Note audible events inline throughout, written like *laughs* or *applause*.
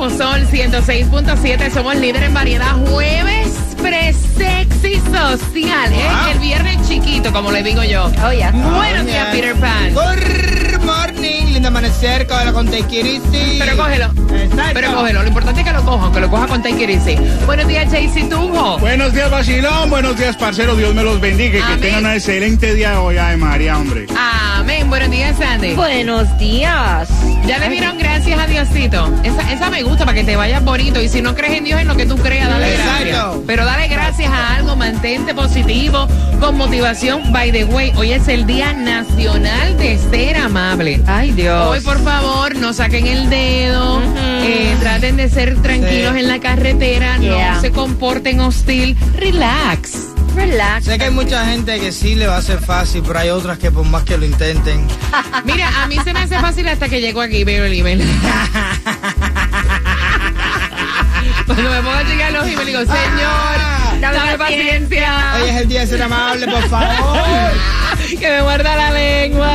nuevo sol 106.7. Somos líder en variedad. Jueves pre-sexy social. ¿eh? El viernes chiquito, como le digo yo. Oh, yeah. Buenos días, Peter Pan. Good morning, lindo amanecer, cógelo con Easy. Pero cógelo. Exacto. Pero cógelo. Lo importante es que lo coja, que lo coja con Easy. Buenos días, JC Tunjo. Buenos días, Basilón. Buenos días, parcero. Dios me los bendiga y Amén. que tengan un excelente día hoy, ay María, hombre. Amén. Buenos días, Sandy. Buenos días. Ya le dieron gracias a Diosito. Esa, esa me gusta para que te vayas bonito. Y si no crees en Dios, en lo que tú creas, dale Exacto. gracias. Pero dale gracias a algo, mantente positivo, con motivación. By the way, hoy es el Día Nacional de Ser Amable. Ay, Dios. Hoy, por favor, no saquen el dedo, eh, traten de ser tranquilos Sí. en la carretera, Yeah. no se comporten hostil, relax. Relax. Sé que hay mucha gente que sí le va a ser fácil, pero hay otras que por más que lo intenten. *laughs* Mira, a mí se me hace fácil hasta que llego aquí, veo el email. *laughs* Cuando me pongo a llegar los emails, digo, señor, Dame dame paciencia. Hoy es el día de ser amable, por favor. *laughs* Que me muerda la lengua.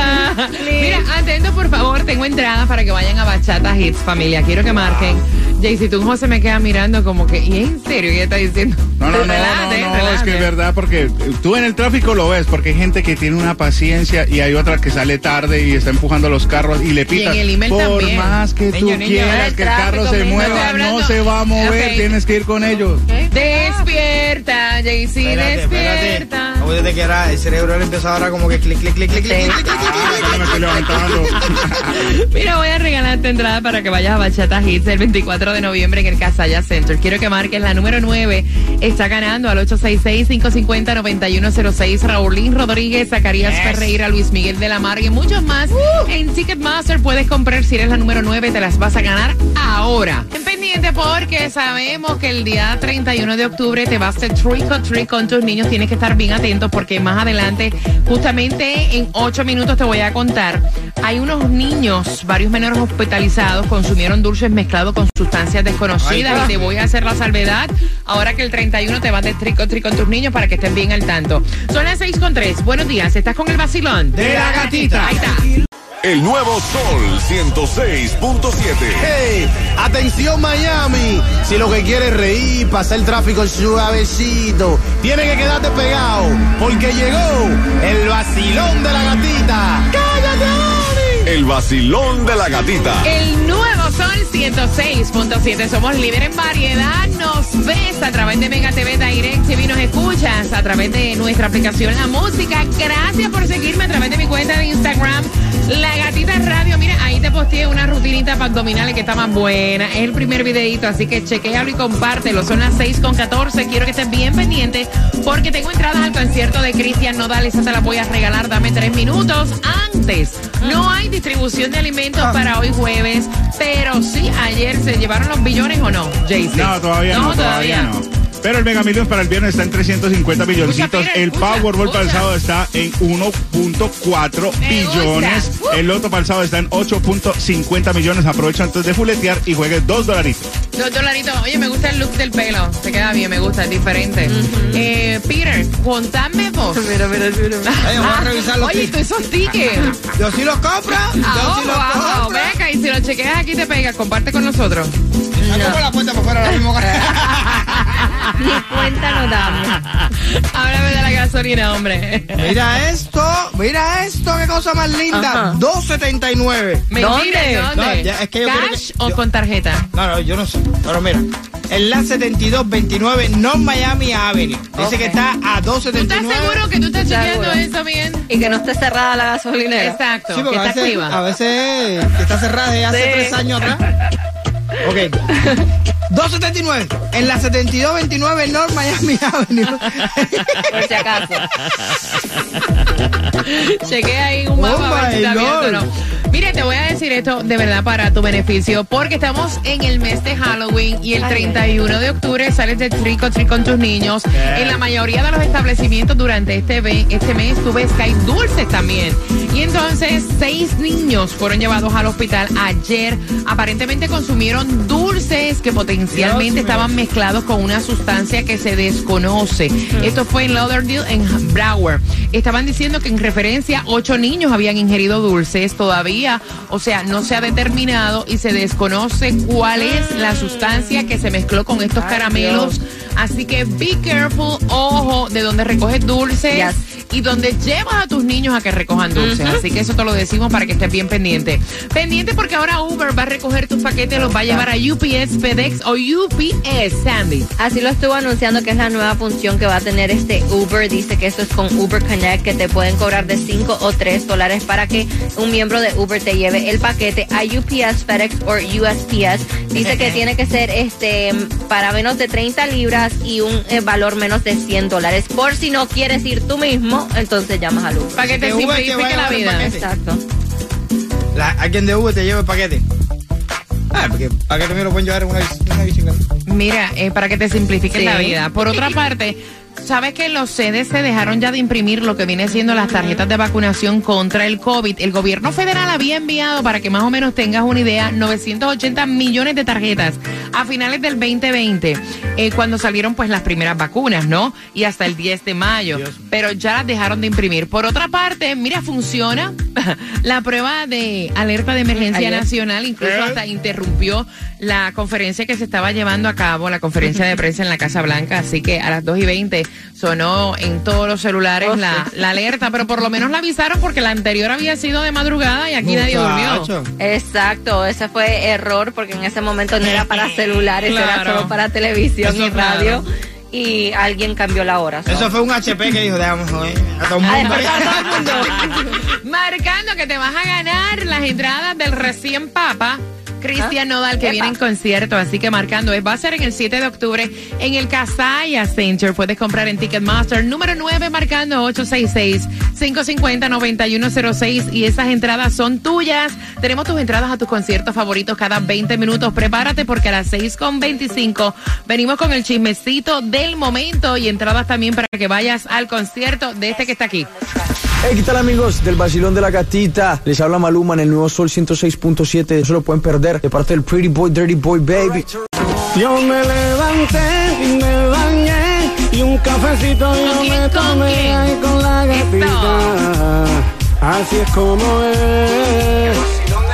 Mira, atentos por favor, tengo entradas para que vayan a Bachata Hits, familia. Quiero que marquen. Jaycee Tunjo se me queda mirando como que, ¿y en serio qué está diciendo? No, no, no, no, no, es que es verdad, porque tú en el tráfico lo ves, porque hay gente que tiene una paciencia y hay otra que sale tarde y está empujando los carros y le pita. en el email Por también. más que tú quieras el que el carro se mueva, no se va a mover, tienes que ir con ellos. Despierta, Jaycee, despierta. Como desde que era, el cerebro le empezó ahora como que clic, clic, clic, clic, clic, clic, clic, clic, Ah, clic. Mira, voy a regalarte entrada para que vayas a Bachata Hits el 24 de noviembre en el Casaya Center. Quiero que marques la número 9. Está ganando al 866-550-9106. Raulín Rodríguez, Zacarías Ferreira, Luis Miguel de la Mar y muchos más. En Ticketmaster puedes comprar si eres la número 9. Te las vas a ganar ahora. En pendiente porque sabemos que el día 31 de octubre te vas a hacer trick or treat con tus niños. Tienes que estar bien atentos porque más adelante, justamente en 8 minutos te voy a contar. Hay unos niños, varios menores hospitalizados, consumieron dulces mezclados con sustancias desconocidas Ay, y te voy a hacer la salvedad. Ahora que el 31 te vas de trick or treat con tus niños para que estén bien al tanto. Son las 6 con 3. Buenos días, ¿estás con el vacilón? De la gatita. Ahí está. El nuevo Sol 106.7. Hey, atención Miami, si lo que quieres es reír, pasar el tráfico suavecito, tiene que quedarte pegado, porque llegó el vacilón de la gatita. ¡Cállate! El vacilón de la gatita. El nuevo Sol 106.7. Somos líder en variedad. Nos ves a través de Mega TV Direct TV. Nos escuchas a través de nuestra aplicación La Música. Gracias por seguirme a través de mi cuenta de Instagram. La Gatita Radio. Mira, ahí te posteé una rutinita para abdominales que está más buena. Es el primer videito, así que chequealo y compártelo. Son las 6 con 14. Quiero que estés bien pendiente porque tengo entradas al concierto de Cristian Nodal. Esa te la voy a regalar. Dame tres minutos. Antes, no hay distribución de alimentos para hoy jueves, pero sí, ayer se llevaron los billones o no, Jaycee. No, todavía no, todavía no. Pero el Mega Millions para el viernes está en 350 milloncitos. Peter, el Powerball para el sábado está en 1.4 Me billones. gusta. Uh. El Loto para el sábado está en 8.50 millones. Aprovecha antes de fuletear y juegue dos dolaritos. Dos dolaritos. Oye, me gusta el look del pelo. Se queda bien, me gusta, es diferente. eh, Peter, contame vos. *laughs* Mira, mira, mira. *laughs* Ay, vamos a revisar los Oye, ¿y tú esos tickets. *laughs* Yo sí los compro. Yo Ah, sí los wow, compro. Ven acá, y si lo chequeas aquí te pega, comparte con nosotros. Saco la puerta por fuera ahora mismo. Ni cuenta nos damos. Háblame de la gasolina, hombre. Mira esto, mira esto, qué cosa más linda. Ajá. 2.79. Mentira, ¿Dónde? ¿dónde? No, ya, es que yo quiero ¿Cash que- o yo- con tarjeta? No, no, yo no sé. Pero mira, en la 7229 North Miami Avenue. Dice Ok. que está a ¿Tú estás 279. seguro que tú estás chequeando Seguro. eso bien? Y que no esté cerrada la gasolinera. Exacto, Sí, que porque está a veces, activa. a veces que está cerrada desde hace Sí. tres años atrás. Ok. *laughs* 279 en la 7229 North Miami Avenue. *laughs* Por si acaso. *laughs* Chequea ahí un mapa Oh a ver si está abierto o Lord. no. Mire, te voy a decir esto de verdad para tu beneficio, porque estamos en el mes de Halloween y el Ay, 31 de octubre sales de trico trick con tus niños. En la mayoría de los establecimientos durante este, este mes tú ves que hay dulces también. Y entonces seis niños fueron llevados al hospital ayer. Aparentemente consumieron dulces que potencialmente estaban mezclados con una sustancia que se desconoce. Esto fue en Lauderdale, en Broward. Estaban diciendo que en referencia ocho niños habían ingerido dulces todavía, o sea, no se ha determinado y se desconoce cuál es la sustancia que se mezcló con estos Ay, caramelos. Así que be careful, ojo, de donde recoges dulces. Yes. Y donde llevas a tus niños a que recojan dulces. Así que eso te lo decimos para que estés bien pendiente. Pendiente porque ahora Uber va a recoger tus paquetes, los va a llevar a UPS, FedEx o UPS, Sandy. Así lo estuvo anunciando que es la nueva función que va a tener este Uber. Dice que esto es con Uber Connect, que te pueden cobrar de 5 o 3 dólares para que un miembro de Uber te lleve el paquete a UPS, FedEx o USPS. Dice que tiene que ser este para menos de 30 libras y un eh, valor menos de 100 dólares. Por si no quieres ir tú mismo, entonces llamas al Uber. Para que te simplifique la vida. Exacto. La- alguien de Uber te lleva el paquete. Ah, porque paquete mío lo pueden llevar en una, una bicicleta. Mira, eh, para que te simplifiques Sí. la vida. Por otra *laughs* parte, ¿sabes que los CDC dejaron ya de imprimir lo que viene siendo las tarjetas de vacunación contra el COVID? El gobierno federal había enviado, para que más o menos tengas una idea, 980 millones de tarjetas a finales del 2020, eh, cuando salieron pues las primeras vacunas, ¿no? Y hasta el 10 de mayo. Pero ya las dejaron de imprimir. Por otra parte, mira, funciona *laughs* la prueba de alerta de emergencia Ayer. nacional, incluso hasta interrumpió la conferencia que se estaba llevando a cabo, la conferencia de prensa en la Casa Blanca, así que a las 2 y 20 sonó en todos los celulares Oh, la, alerta, pero por lo menos la avisaron porque la anterior había sido de madrugada y aquí nadie durmió. Exacto, ese fue error porque en ese momento no era para *laughs* celulares, era solo para televisión Eso y claro. radio. Y alguien cambió la hora. so. Eso fue un HP que dijo, déjame joder, a todo el A mundo. despertar a todo el mundo. *laughs* Marcando que te vas a ganar las entradas del recién papa. Cristian Nodal, que Epa. viene en concierto, así que marcando, es- va a ser en el 7 de octubre en el Casaya Center. Puedes comprar en Ticketmaster, número 9, marcando 866-550-9106. Y esas entradas son tuyas. Tenemos tus entradas a tus conciertos favoritos cada 20 minutos. Prepárate porque a las 6.25 venimos con el chismecito del momento y entradas también para que vayas al concierto de este que está aquí. Hey, ¿qué tal amigos del Basilón de la Gatita? Les habla Maluma en el nuevo Sol 106.7. No se lo pueden perder de parte del Pretty Boy, Dirty Boy, Baby. Yo me levanté y me bañé y un cafecito ¿Con yo me tomé ahí con la gatita. Así es como es.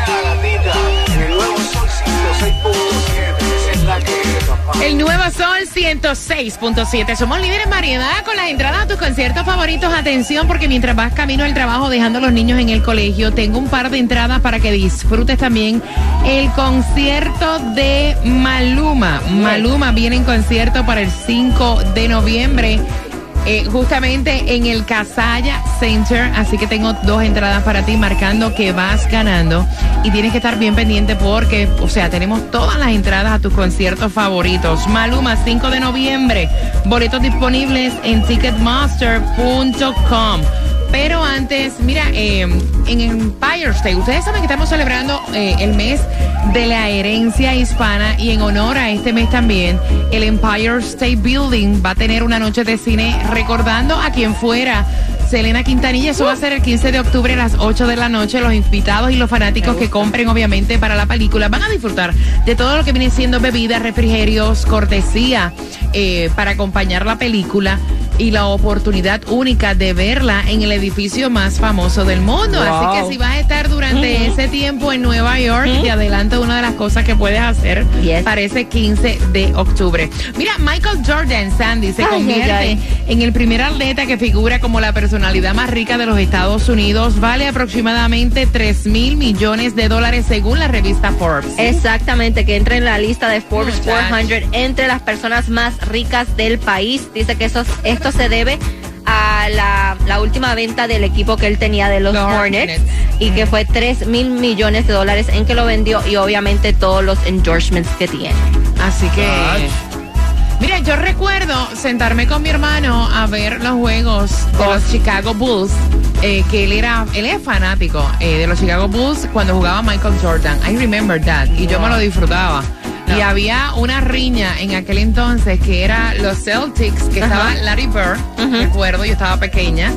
El nuevo Sol 106.7. Somos líderes en variedad con las entradas a tus conciertos favoritos. Atención, porque mientras vas camino al trabajo dejando a los niños en el colegio, tengo un par de entradas para que disfrutes también el concierto de Maluma. Maluma viene en concierto para el 5 de noviembre. Eh, justamente en el Casaya Center, así que tengo dos entradas para ti marcando que vas ganando y tienes que estar bien pendiente porque, o sea, tenemos todas las entradas a tus conciertos favoritos. Maluma, 5 de noviembre, boletos disponibles en ticketmaster.com. Pero antes, mira, eh, en Empire State, ustedes saben que estamos celebrando eh, el mes de la herencia hispana y en honor a este mes también, el Empire State Building va a tener una noche de cine recordando a quien fuera Selena Quintanilla. Eso va a ser el 15 de octubre a las 8 de la noche. Los invitados y los fanáticos que compren, obviamente, para la película van a disfrutar de todo lo que viene siendo bebidas, refrigerios, cortesía eh, para acompañar la película y la oportunidad única de verla en el edificio más famoso del mundo. Así que si vas a estar durante ese tiempo en Nueva York, te adelanto una de las cosas que puedes hacer Yes. para ese 15 de octubre. Mira, Michael Jordan, Sandy, se Ay, convierte en el primer atleta que figura como la personalidad más rica de los Estados Unidos. Vale aproximadamente 3 mil millones de dólares según la revista Forbes. Exactamente, que entra en la lista de Forbes Muchacho. 400 entre las personas más ricas del país. Dice que eso, esto se debe a la, la última venta del equipo que él tenía de los, Los Hornets, Hornets. y que fue 3 mil millones de dólares en que lo vendió y obviamente todos los endorsements que tiene. Así que. Mira, yo recuerdo sentarme con mi hermano a ver los juegos de los Chicago Bulls, eh, que él era, él es fanático eh, de los Chicago Bulls cuando jugaba Michael Jordan. I remember that. Y yo me lo disfrutaba. Y había una riña en aquel entonces que era los Celtics, que estaba Larry Bird, recuerdo, yo estaba pequeña,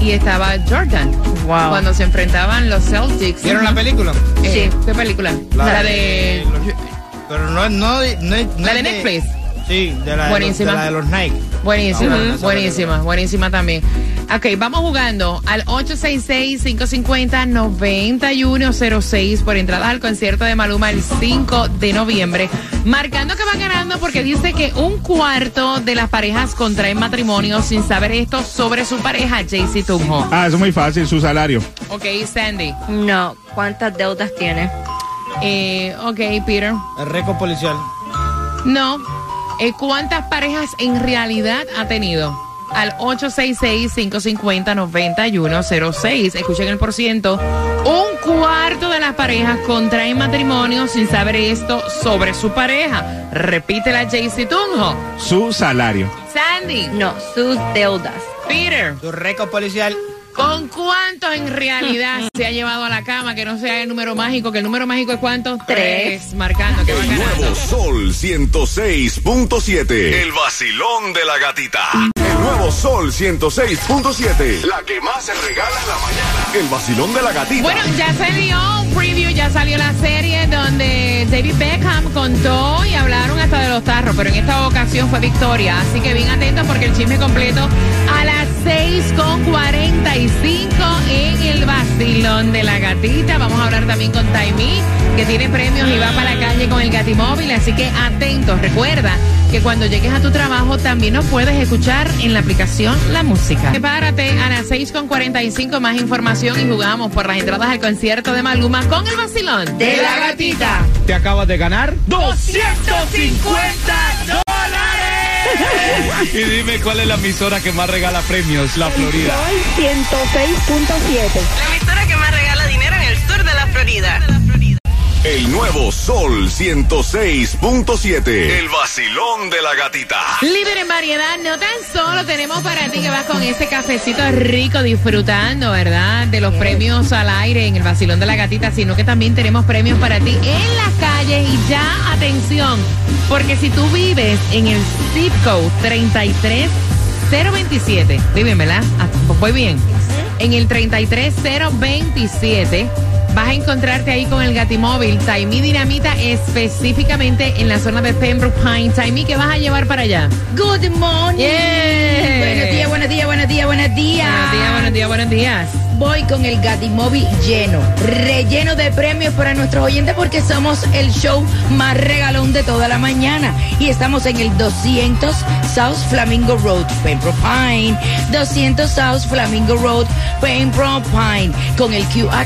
y estaba Jordan. Wow. Cuando se enfrentaban los Celtics. ¿Vieron la película? Eh, ¿Qué película? La, de... Pero no, no, no, no La es de Netflix. Sí, de la, Buenísima. De, la de los Nike. Buenísima, buenísima, buenísima también. Ok, vamos jugando al 866-550-9106 por entradas al concierto de Maluma el 5 de noviembre. Marcando que va ganando porque dice que un cuarto de las parejas contraen matrimonio sin saber esto sobre su pareja, Jaycee Tunjo. Ah, eso es muy fácil, su salario. Ok, Sandy. No, ¿cuántas deudas tiene? Eh, ok, Peter. El récord policial. No. Eh, ¿Cuántas parejas en realidad ha tenido? Al 866-550-9106. Escuchen el por ciento. Un cuarto de las parejas contraen matrimonio sin saber esto sobre su pareja. Repítela, Jaycee Tunjo. Su salario. Sandy. No, sus deudas. Peter. Tu récord policial. ¿Con cuántos en realidad *laughs* se ha llevado a la cama que no sea el número mágico? Que el número mágico es cuánto? Tres. Marcando que va El ganando. nuevo Sol 106.7. El vacilón de la gatita. El nuevo Sol 106.7. La que más se regala en la mañana. El vacilón de la gatita. Bueno, ya salió un preview, ya salió la serie donde David Beckham contó y hablaron hasta de los tarros, pero en esta ocasión fue Victoria. Así que bien atentos porque el chisme completo a las 6.45 en el vacilón de la gatita. Vamos a hablar también con Taimí, que tiene premios y va para la calle con el gatimóvil. Así que atentos, recuerda que cuando llegues a tu trabajo también nos puedes escuchar en la aplicación La Música. Prepárate a las 6.45 más información y jugamos por las entradas al concierto de Maluma con el vacilón De la gatita. Te acabas de ganar 250 dólares. Y dime cuál es la emisora que más regala premios, la Florida. 106.7. La emisora que más regala dinero en el sur de la Florida. El nuevo Sol 106.7. El vacilón de la gatita. Líder en variedad, no tan solo tenemos para ti que vas con ese cafecito rico disfrutando, ¿verdad? De los premios al aire en el vacilón de la gatita, sino que también tenemos premios para ti en las calles y ya, atención, porque si tú vives en el zip code 33027, viven, ¿verdad? Ah, pues voy bien. En el 33027 vas a encontrarte ahí con el Gatimóvil, Taimí Dinamita, específicamente en la zona de Pembroke Pines. Taimí, ¿qué vas a llevar para allá? Good morning. Yeah. Buenos días, buenos días, buenos días, buenos días. Buenos días, buenos días, buenos días. Voy con el Gatimóvil lleno, relleno de premios para nuestros oyentes porque somos el show más regalón de toda la mañana. Y estamos en el 200 South Flamingo Road, Pembroke Pine. 200 South Flamingo Road, Pembroke Pine. Con el QR.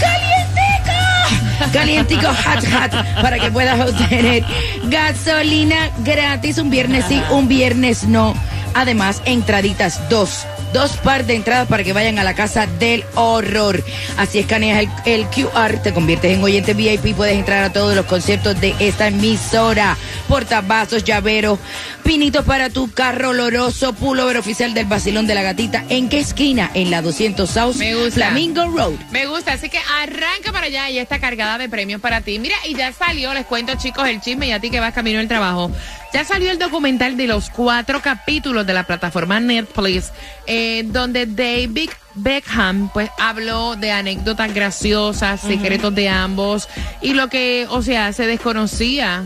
¡Calientico! Calientico hot hot para que puedas obtener gasolina gratis un viernes sí, un viernes no. Además, entraditas dos. Dos par de entradas para que vayan a la casa del horror. Así escaneas el, el QR, te conviertes en oyente VIP, puedes entrar a todos los conciertos de esta emisora. Portavasos, llaveros, pinitos para tu carro oloroso, pullover oficial del Basilón de la Gatita. ¿En qué esquina? En la 200 South Me gusta. Flamingo Road. Me gusta, así que arranca para allá y está cargada de premios para ti. Mira, y ya salió, les cuento chicos, el chisme y a ti que vas camino al trabajo. Ya salió el documental de los cuatro capítulos de la plataforma Netflix, eh, donde David Beckham pues habló de anécdotas graciosas, secretos de ambos y lo que, o sea, se desconocía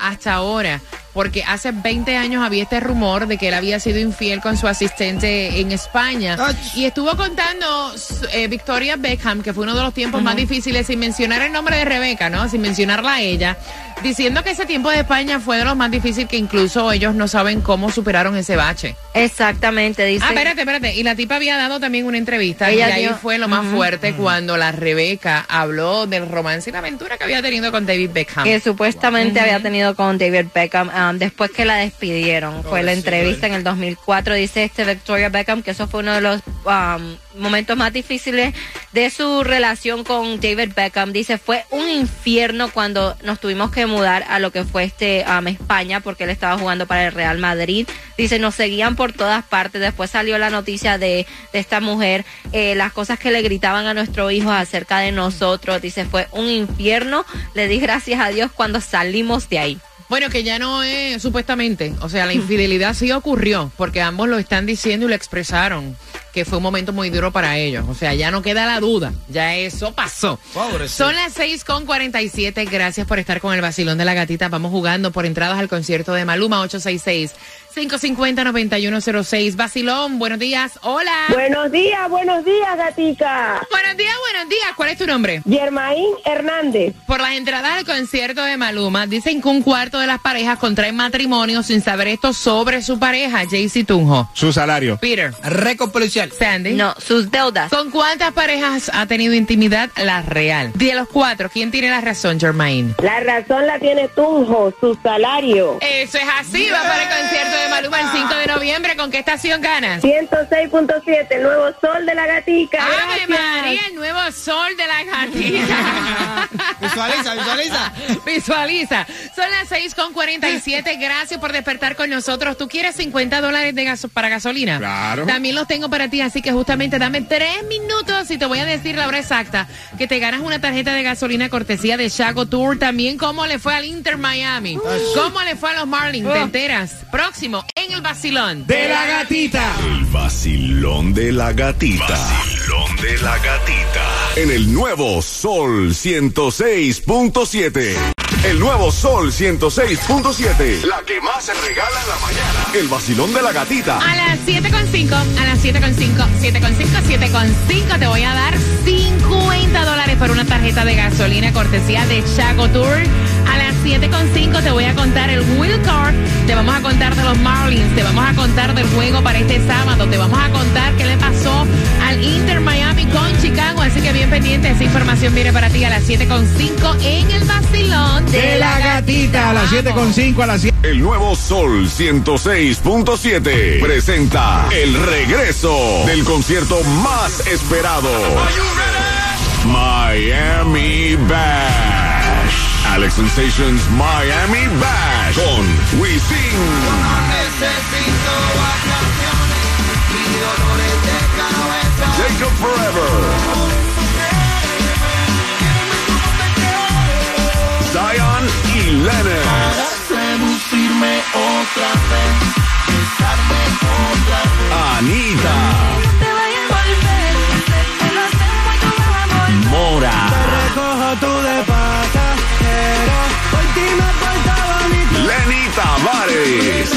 hasta ahora porque hace 20 años había este rumor de que él había sido infiel con su asistente en España. Y estuvo contando eh, Victoria Beckham, que fue uno de los tiempos más difíciles, sin mencionar el nombre de Rebeca, ¿no? Sin mencionarla a ella, diciendo que ese tiempo de España fue de los más difíciles que incluso ellos no saben cómo superaron ese bache. Exactamente, dice. Ah, espérate, espérate. Y la tipa había dado también una entrevista Ella y ahí dio- fue lo más fuerte cuando la Rebeca habló del romance y la aventura que había tenido con David Beckham. que supuestamente había tenido con David Beckham um, después que la despidieron. Fue la entrevista en el 2004. Dice este Victoria Beckham que eso fue uno de los um, momentos más difíciles de su relación con David Beckham. Dice fue un infierno cuando nos tuvimos que mudar a lo que fue este um, España porque él estaba jugando para el Real Madrid. Dice nos seguían por todas partes. Después salió la noticia de, de esta mujer, eh, las cosas que le gritaban a nuestro hijo acerca de nosotros. Dice fue un infierno. Le di gracias a Dios cuando salimos de ahí. Bueno, que ya no es supuestamente, o sea, la infidelidad sí ocurrió, porque ambos lo están diciendo y lo expresaron, que fue un momento muy duro para ellos. O sea, ya no queda la duda, ya eso pasó. Son las 6 con 47, gracias por estar con el vacilón de la gatita. Vamos jugando por entradas al concierto de Maluma 866. 550-9106. Vacilón, buenos días. Hola. Buenos días, buenos días, gatica. Buenos días, buenos días. ¿Cuál es tu nombre? Germaín Hernández. Por las entradas al concierto de Maluma, dicen que un cuarto de las parejas contraen matrimonio sin saber esto sobre su pareja, Jaycee Tunjo. Su salario. Peter. Récord policial. Sandy. No, sus deudas. ¿Con cuántas parejas ha tenido intimidad la real? De los cuatro, ¿quién tiene la razón, Germain? La razón la tiene Tunjo, su salario. Eso es así, va para el concierto de Maluma el 5 de noviembre. ¿Con qué estación ganas? 106.7, el nuevo sol de la gatica. ¡Ave Gracias. María, el nuevo sol de la gatita! *laughs* Visualiza, visualiza. Visualiza. Son las 6 con 47. Gracias por despertar con nosotros. ¿Tú quieres 50 dólares de gaso para gasolina? Claro. También los tengo para ti, así que justamente dame tres minutos y te voy a decir la hora exacta que te ganas una tarjeta de gasolina cortesía de Chago Tour. También cómo le fue al Inter Miami. ¿Cómo le fue a los Marlins? ¿Te enteras? Próximo, en el vacilón. De la gatita. El vacilón de la gatita. Vacilón de la gatita. En el nuevo Sol 106.7. El nuevo Sol 106.7. La que más se regala en la mañana. El vacilón de la gatita. A las 7.5, a las 7.5, 7.5, 7.5 te voy a dar 50 dólares por una tarjeta de gasolina cortesía de Chago Tour. A las 7.5 te voy a contar el Will Card, te vamos a contar de los Marlins, te vamos a contar del juego para este sábado, te vamos a contar qué le pasó al Inter Miami con Chicago. Así que bien pendiente, esa información viene para ti a las 7.5 en el vacilón De la gatita. A las 7.5 a las 7. El nuevo Sol 106.7 presenta el regreso del concierto más esperado. Miami Bash. Alex Sensations Miami Bash con Wisin. Jacob Forever. Zion y Lennon. Anita. Mora. Recojo pasajero. Tavares.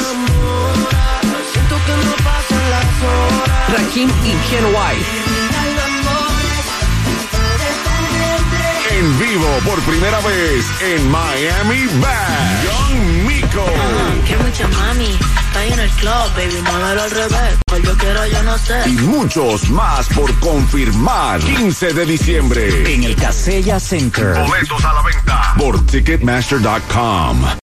Rakim y Ken White. En vivo por primera vez en Miami Bash. Young Miko. Que mucha mami, está en el club, baby, muévelo al revés. Pues yo quiero, yo no sé. Y muchos más por confirmar. 15 de diciembre. En el Casella Center. Boletos a la venta por Ticketmaster.com.